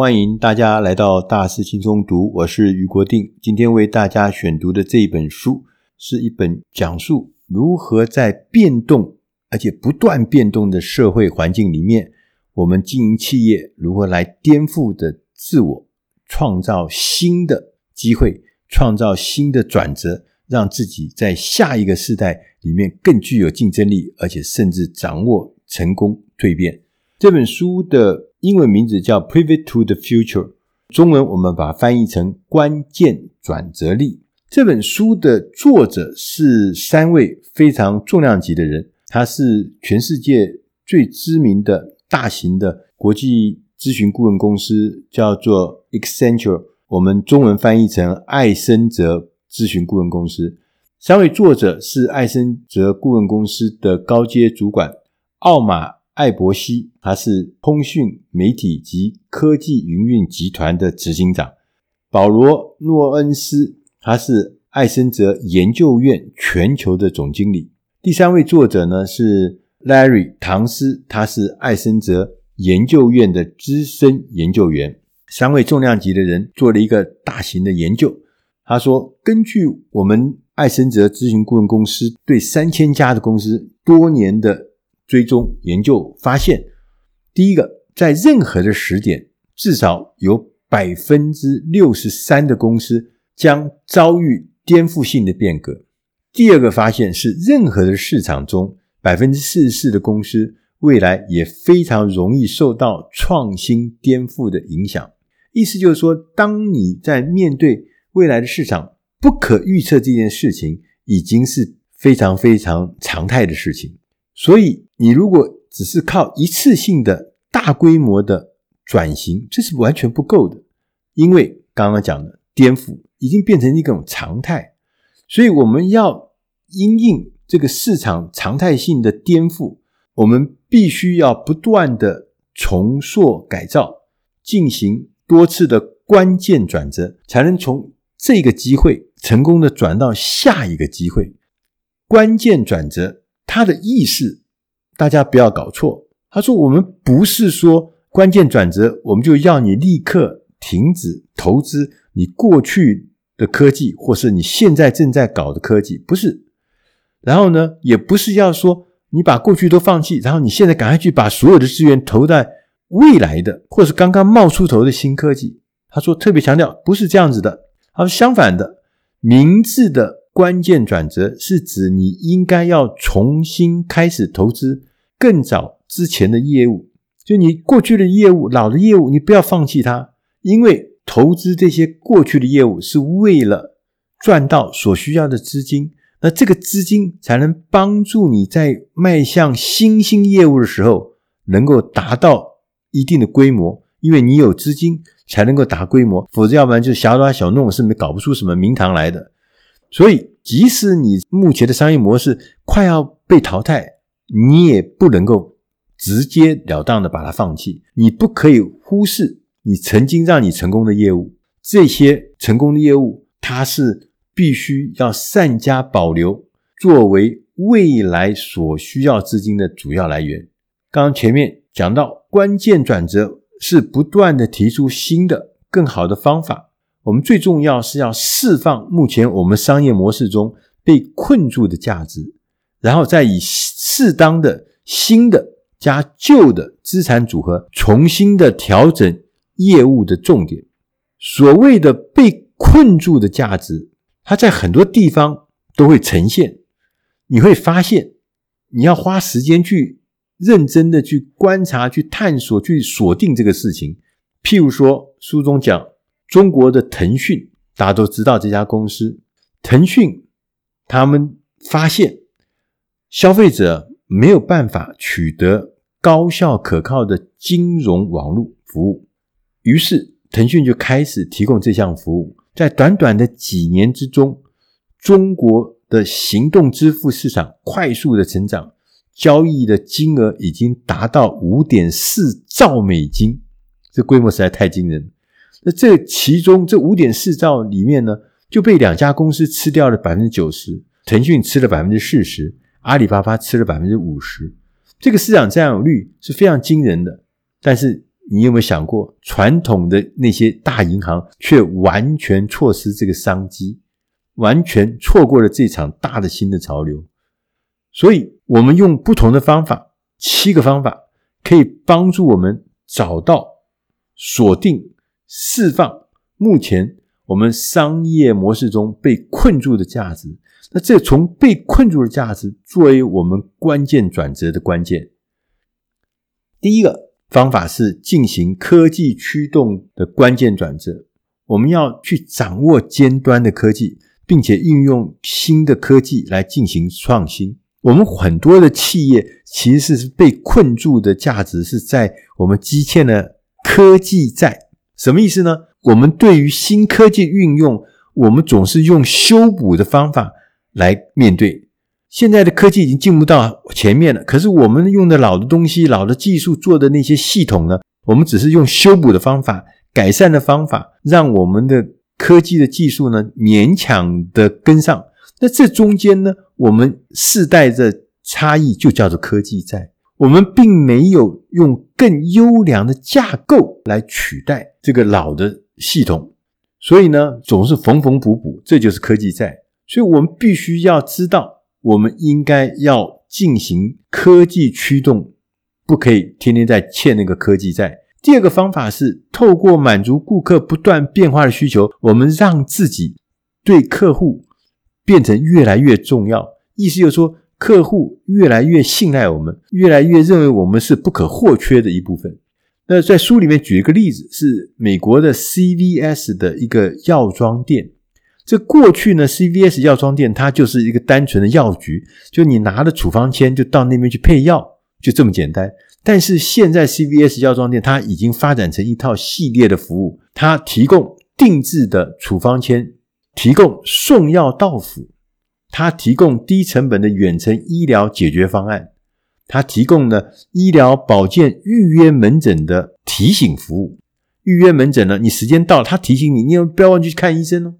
欢迎大家来到大师轻松读，我是余国定。今天为大家选读的这一本书，是一本讲述如何在变动而且不断变动的社会环境里面，我们经营企业如何来颠覆的自我，创造新的机会，创造新的转折，让自己在下一个世代里面更具有竞争力，而且甚至掌握成功蜕变。这本书的英文名字叫《Pivot to the Future》，中文我们把它翻译成“关键转折力”。这本书的作者是三位非常重量级的人，他是全世界最知名的大型的国际咨询顾问公司，叫做 Accenture，我们中文翻译成艾森哲咨询顾问公司。三位作者是艾森哲顾问公司的高阶主管奥马。艾伯西，他是通讯媒体及科技营运集团的执行长；保罗·诺恩斯，他是艾森哲研究院全球的总经理。第三位作者呢是 Larry 唐斯，他是艾森哲研究院的资深研究员。三位重量级的人做了一个大型的研究。他说，根据我们艾森哲咨询顾问公司对三千家的公司多年的追踪研究发现，第一个，在任何的时点，至少有百分之六十三的公司将遭遇颠覆性的变革。第二个发现是，任何的市场中，百分之四十四的公司未来也非常容易受到创新颠覆的影响。意思就是说，当你在面对未来的市场不可预测这件事情，已经是非常非常常态的事情。所以，你如果只是靠一次性的大规模的转型，这是完全不够的，因为刚刚讲的颠覆已经变成一种常态，所以我们要因应这个市场常态性的颠覆，我们必须要不断的重塑改造，进行多次的关键转折，才能从这个机会成功的转到下一个机会。关键转折。它的意思，大家不要搞错。他说：“我们不是说关键转折，我们就要你立刻停止投资你过去的科技，或是你现在正在搞的科技，不是。然后呢，也不是要说你把过去都放弃，然后你现在赶快去把所有的资源投在未来的，或是刚刚冒出头的新科技。”他说：“特别强调，不是这样子的。他说相反的，明智的。”关键转折是指你应该要重新开始投资更早之前的业务，就你过去的业务、老的业务，你不要放弃它，因为投资这些过去的业务是为了赚到所需要的资金，那这个资金才能帮助你在迈向新兴业务的时候能够达到一定的规模，因为你有资金才能够达规模，否则要不然就小打小弄，是没搞不出什么名堂来的。所以，即使你目前的商业模式快要被淘汰，你也不能够直截了当的把它放弃。你不可以忽视你曾经让你成功的业务，这些成功的业务，它是必须要善加保留，作为未来所需要资金的主要来源。刚刚前面讲到，关键转折是不断的提出新的、更好的方法。我们最重要是要释放目前我们商业模式中被困住的价值，然后再以适当的新的加旧的资产组合，重新的调整业务的重点。所谓的被困住的价值，它在很多地方都会呈现。你会发现，你要花时间去认真的去观察、去探索、去锁定这个事情。譬如说，书中讲。中国的腾讯，大家都知道这家公司。腾讯他们发现消费者没有办法取得高效可靠的金融网络服务，于是腾讯就开始提供这项服务。在短短的几年之中，中国的行动支付市场快速的成长，交易的金额已经达到五点四兆美金，这规模实在太惊人。那这其中这五点四兆里面呢，就被两家公司吃掉了百分之九十，腾讯吃了百分之四十，阿里巴巴吃了百分之五十。这个市场占有率是非常惊人的。但是你有没有想过，传统的那些大银行却完全错失这个商机，完全错过了这场大的新的潮流？所以，我们用不同的方法，七个方法，可以帮助我们找到、锁定、释放目前我们商业模式中被困住的价值。那这从被困住的价值作为我们关键转折的关键。第一个方法是进行科技驱动的关键转折，我们要去掌握尖端的科技，并且运用新的科技来进行创新。我们很多的企业其实是被困住的价值是在我们积欠的科技债。什么意思呢？我们对于新科技运用，我们总是用修补的方法来面对。现在的科技已经进步到前面了，可是我们用的老的东西、老的技术做的那些系统呢，我们只是用修补的方法、改善的方法，让我们的科技的技术呢勉强的跟上。那这中间呢，我们世代的差异就叫做科技债。我们并没有用更优良的架构来取代这个老的系统，所以呢，总是缝缝补补，这就是科技债。所以我们必须要知道，我们应该要进行科技驱动，不可以天天在欠那个科技债。第二个方法是透过满足顾客不断变化的需求，我们让自己对客户。变成越来越重要，意思就是说，客户越来越信赖我们，越来越认为我们是不可或缺的一部分。那在书里面举一个例子，是美国的 CVS 的一个药妆店。这过去呢，CVS 药妆店它就是一个单纯的药局，就你拿了处方签就到那边去配药，就这么简单。但是现在 CVS 药妆店它已经发展成一套系列的服务，它提供定制的处方签。提供送药到府，它提供低成本的远程医疗解决方案，它提供了医疗保健预约门诊的提醒服务。预约门诊呢，你时间到了，它提醒你，你不要忘记去看医生哦。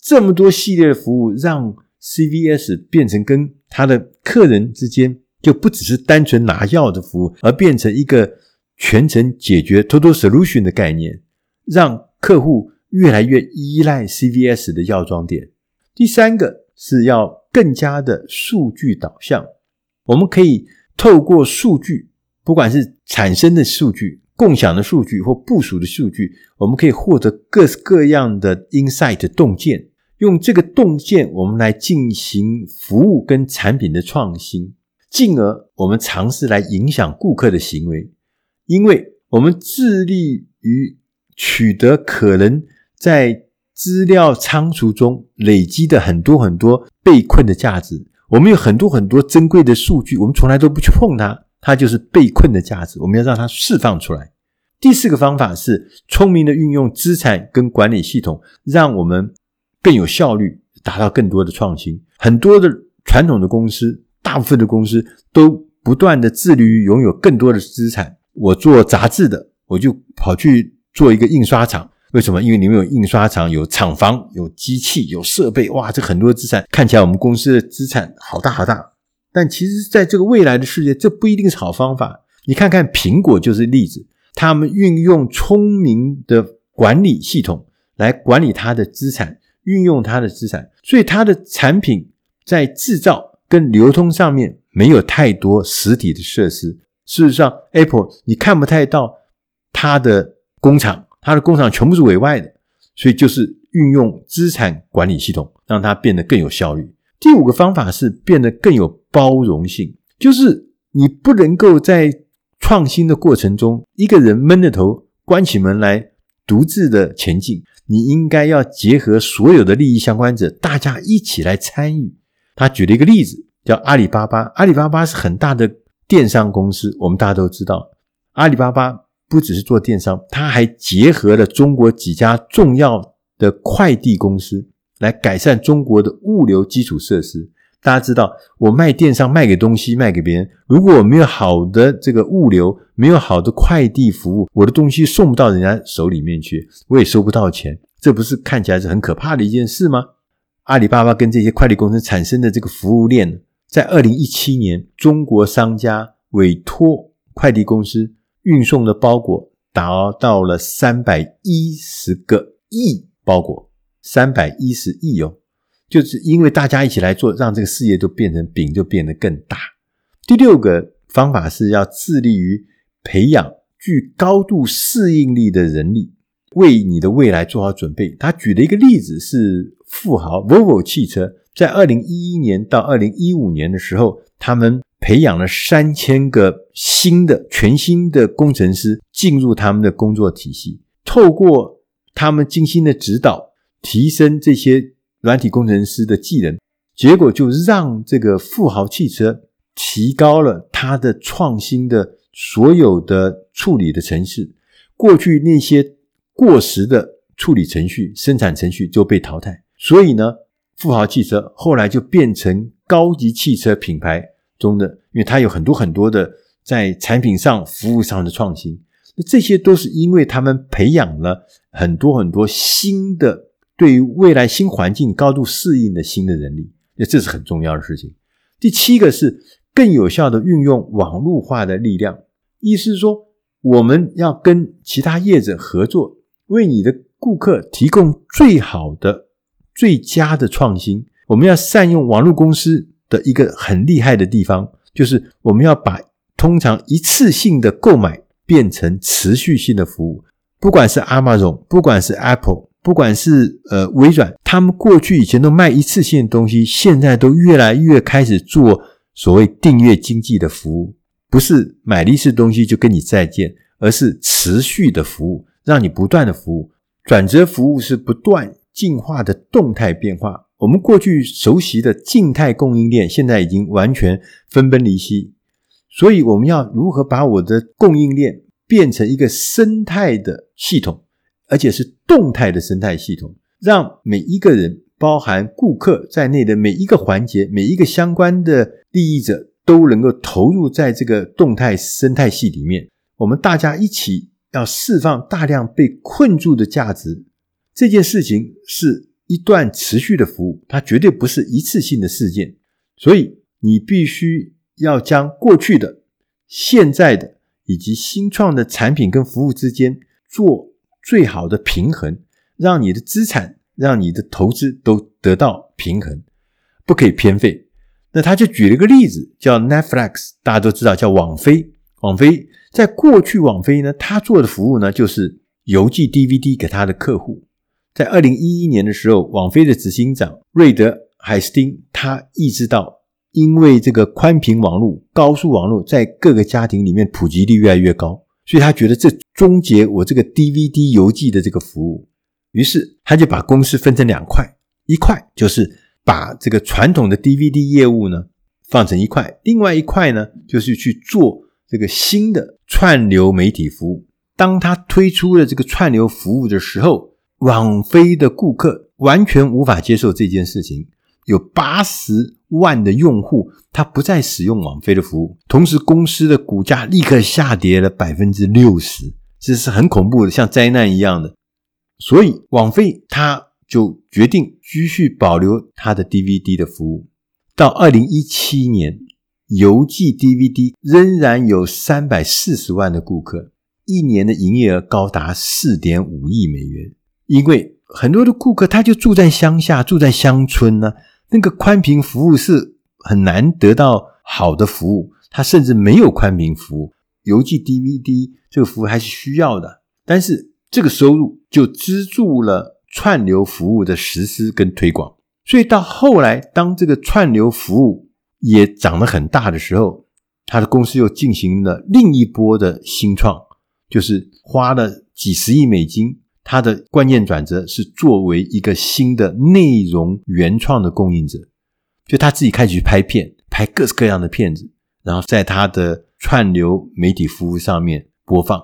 这么多系列的服务，让 CVS 变成跟他的客人之间就不只是单纯拿药的服务，而变成一个全程解决 Total Solution 的概念，让客户。越来越依赖 CVS 的药妆店。第三个是要更加的数据导向，我们可以透过数据，不管是产生的数据、共享的数据或部署的数据，我们可以获得各式各样的 insight 洞见。用这个洞见，我们来进行服务跟产品的创新，进而我们尝试来影响顾客的行为，因为我们致力于取得可能。在资料仓储中累积的很多很多被困的价值，我们有很多很多珍贵的数据，我们从来都不去碰它，它就是被困的价值，我们要让它释放出来。第四个方法是聪明的运用资产跟管理系统，让我们更有效率，达到更多的创新。很多的传统的公司，大部分的公司都不断的致力于拥有更多的资产。我做杂志的，我就跑去做一个印刷厂。为什么？因为你们有印刷厂、有厂房、有机器、有设备，哇，这很多资产，看起来我们公司的资产好大好大。但其实，在这个未来的世界，这不一定是好方法。你看看苹果就是例子，他们运用聪明的管理系统来管理它的资产，运用它的资产，所以它的产品在制造跟流通上面没有太多实体的设施。事实上，Apple 你看不太到它的工厂。它的工厂全部是委外的，所以就是运用资产管理系统，让它变得更有效率。第五个方法是变得更有包容性，就是你不能够在创新的过程中，一个人闷着头关起门来独自的前进，你应该要结合所有的利益相关者，大家一起来参与。他举了一个例子，叫阿里巴巴。阿里巴巴是很大的电商公司，我们大家都知道，阿里巴巴。不只是做电商，它还结合了中国几家重要的快递公司，来改善中国的物流基础设施。大家知道，我卖电商卖给东西卖给别人，如果我没有好的这个物流，没有好的快递服务，我的东西送不到人家手里面去，我也收不到钱，这不是看起来是很可怕的一件事吗？阿里巴巴跟这些快递公司产生的这个服务链，在二零一七年，中国商家委托快递公司。运送的包裹达到了三百一十个亿包裹，三百一十亿哦，就是因为大家一起来做，让这个事业都变成饼就变得更大。第六个方法是要致力于培养具高度适应力的人力，为你的未来做好准备。他举的一个例子是富豪 Volvo 汽车，在二零一一年到二零一五年的时候，他们培养了三千个新的全新的工程师进入他们的工作体系，透过他们精心的指导，提升这些软体工程师的技能，结果就让这个富豪汽车提高了它的创新的所有的处理的程序，过去那些过时的处理程序、生产程序就被淘汰，所以呢。富豪汽车后来就变成高级汽车品牌中的，因为它有很多很多的在产品上、服务上的创新。那这些都是因为他们培养了很多很多新的对于未来新环境高度适应的新的人力，那这是很重要的事情。第七个是更有效的运用网络化的力量，意思是说我们要跟其他业者合作，为你的顾客提供最好的。最佳的创新，我们要善用网络公司的一个很厉害的地方，就是我们要把通常一次性的购买变成持续性的服务。不管是 Amazon，不管是 Apple，不管是呃微软，他们过去以前都卖一次性的东西，现在都越来越开始做所谓订阅经济的服务，不是买了一次东西就跟你再见，而是持续的服务，让你不断的服务。转折服务是不断。进化的动态变化，我们过去熟悉的静态供应链，现在已经完全分崩离析。所以，我们要如何把我的供应链变成一个生态的系统，而且是动态的生态系统，让每一个人，包含顾客在内的每一个环节，每一个相关的利益者，都能够投入在这个动态生态系里面。我们大家一起要释放大量被困住的价值。这件事情是一段持续的服务，它绝对不是一次性的事件，所以你必须要将过去的、现在的以及新创的产品跟服务之间做最好的平衡，让你的资产、让你的投资都得到平衡，不可以偏废。那他就举了一个例子，叫 Netflix，大家都知道叫网飞。网飞在过去，网飞呢，他做的服务呢，就是邮寄 DVD 给他的客户。在二零一一年的时候，网飞的执行长瑞德海斯汀，他意识到，因为这个宽频网络、高速网络在各个家庭里面普及率越来越高，所以他觉得这终结我这个 DVD 邮寄的这个服务。于是他就把公司分成两块，一块就是把这个传统的 DVD 业务呢放成一块，另外一块呢就是去做这个新的串流媒体服务。当他推出了这个串流服务的时候，网飞的顾客完全无法接受这件事情，有八十万的用户他不再使用网飞的服务，同时公司的股价立刻下跌了百分之六十，这是很恐怖的，像灾难一样的。所以网飞他就决定继续保留他的 DVD 的服务，到二零一七年，邮寄 DVD 仍然有三百四十万的顾客，一年的营业额高达四点五亿美元。因为很多的顾客他就住在乡下，住在乡村呢，那个宽频服务是很难得到好的服务，它甚至没有宽频服务，邮寄 DVD 这个服务还是需要的，但是这个收入就资助了串流服务的实施跟推广，所以到后来，当这个串流服务也长得很大的时候，他的公司又进行了另一波的新创，就是花了几十亿美金。他的关键转折是作为一个新的内容原创的供应者，就他自己开始去拍片，拍各式各样的片子，然后在他的串流媒体服务上面播放。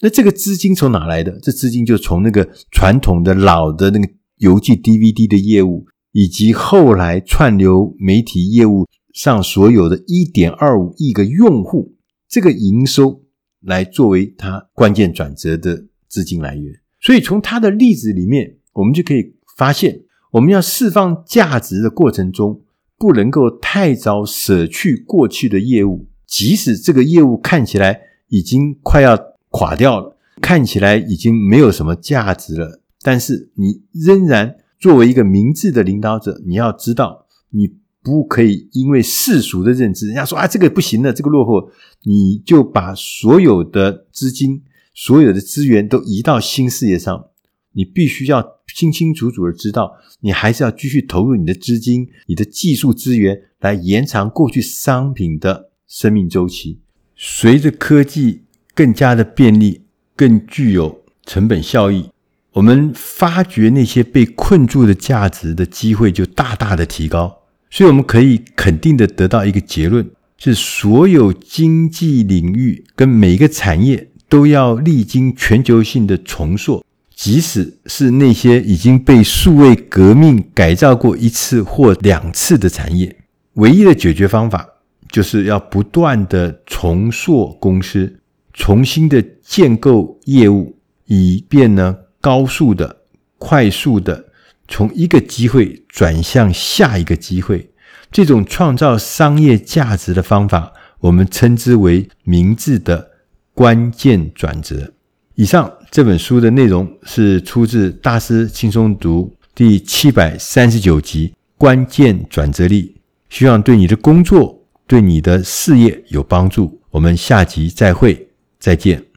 那这个资金从哪来的？这资金就从那个传统的老的那个邮寄 DVD 的业务，以及后来串流媒体业务上所有的1.25亿个用户，这个营收来作为他关键转折的资金来源。所以，从他的例子里面，我们就可以发现，我们要释放价值的过程中，不能够太早舍去过去的业务，即使这个业务看起来已经快要垮掉了，看起来已经没有什么价值了，但是你仍然作为一个明智的领导者，你要知道，你不可以因为世俗的认知，人家说啊这个不行了，这个落后，你就把所有的资金、所有的资源都移到新事业上。你必须要清清楚楚的知道，你还是要继续投入你的资金、你的技术资源来延长过去商品的生命周期。随着科技更加的便利，更具有成本效益，我们发掘那些被困住的价值的机会就大大的提高。所以，我们可以肯定的得到一个结论：是所有经济领域跟每一个产业都要历经全球性的重塑。即使是那些已经被数位革命改造过一次或两次的产业，唯一的解决方法就是要不断的重塑公司，重新的建构业务，以便呢高速的、快速的从一个机会转向下一个机会。这种创造商业价值的方法，我们称之为明智的关键转折。以上这本书的内容是出自《大师轻松读》第七百三十九集《关键转折力》，希望对你的工作、对你的事业有帮助。我们下集再会，再见。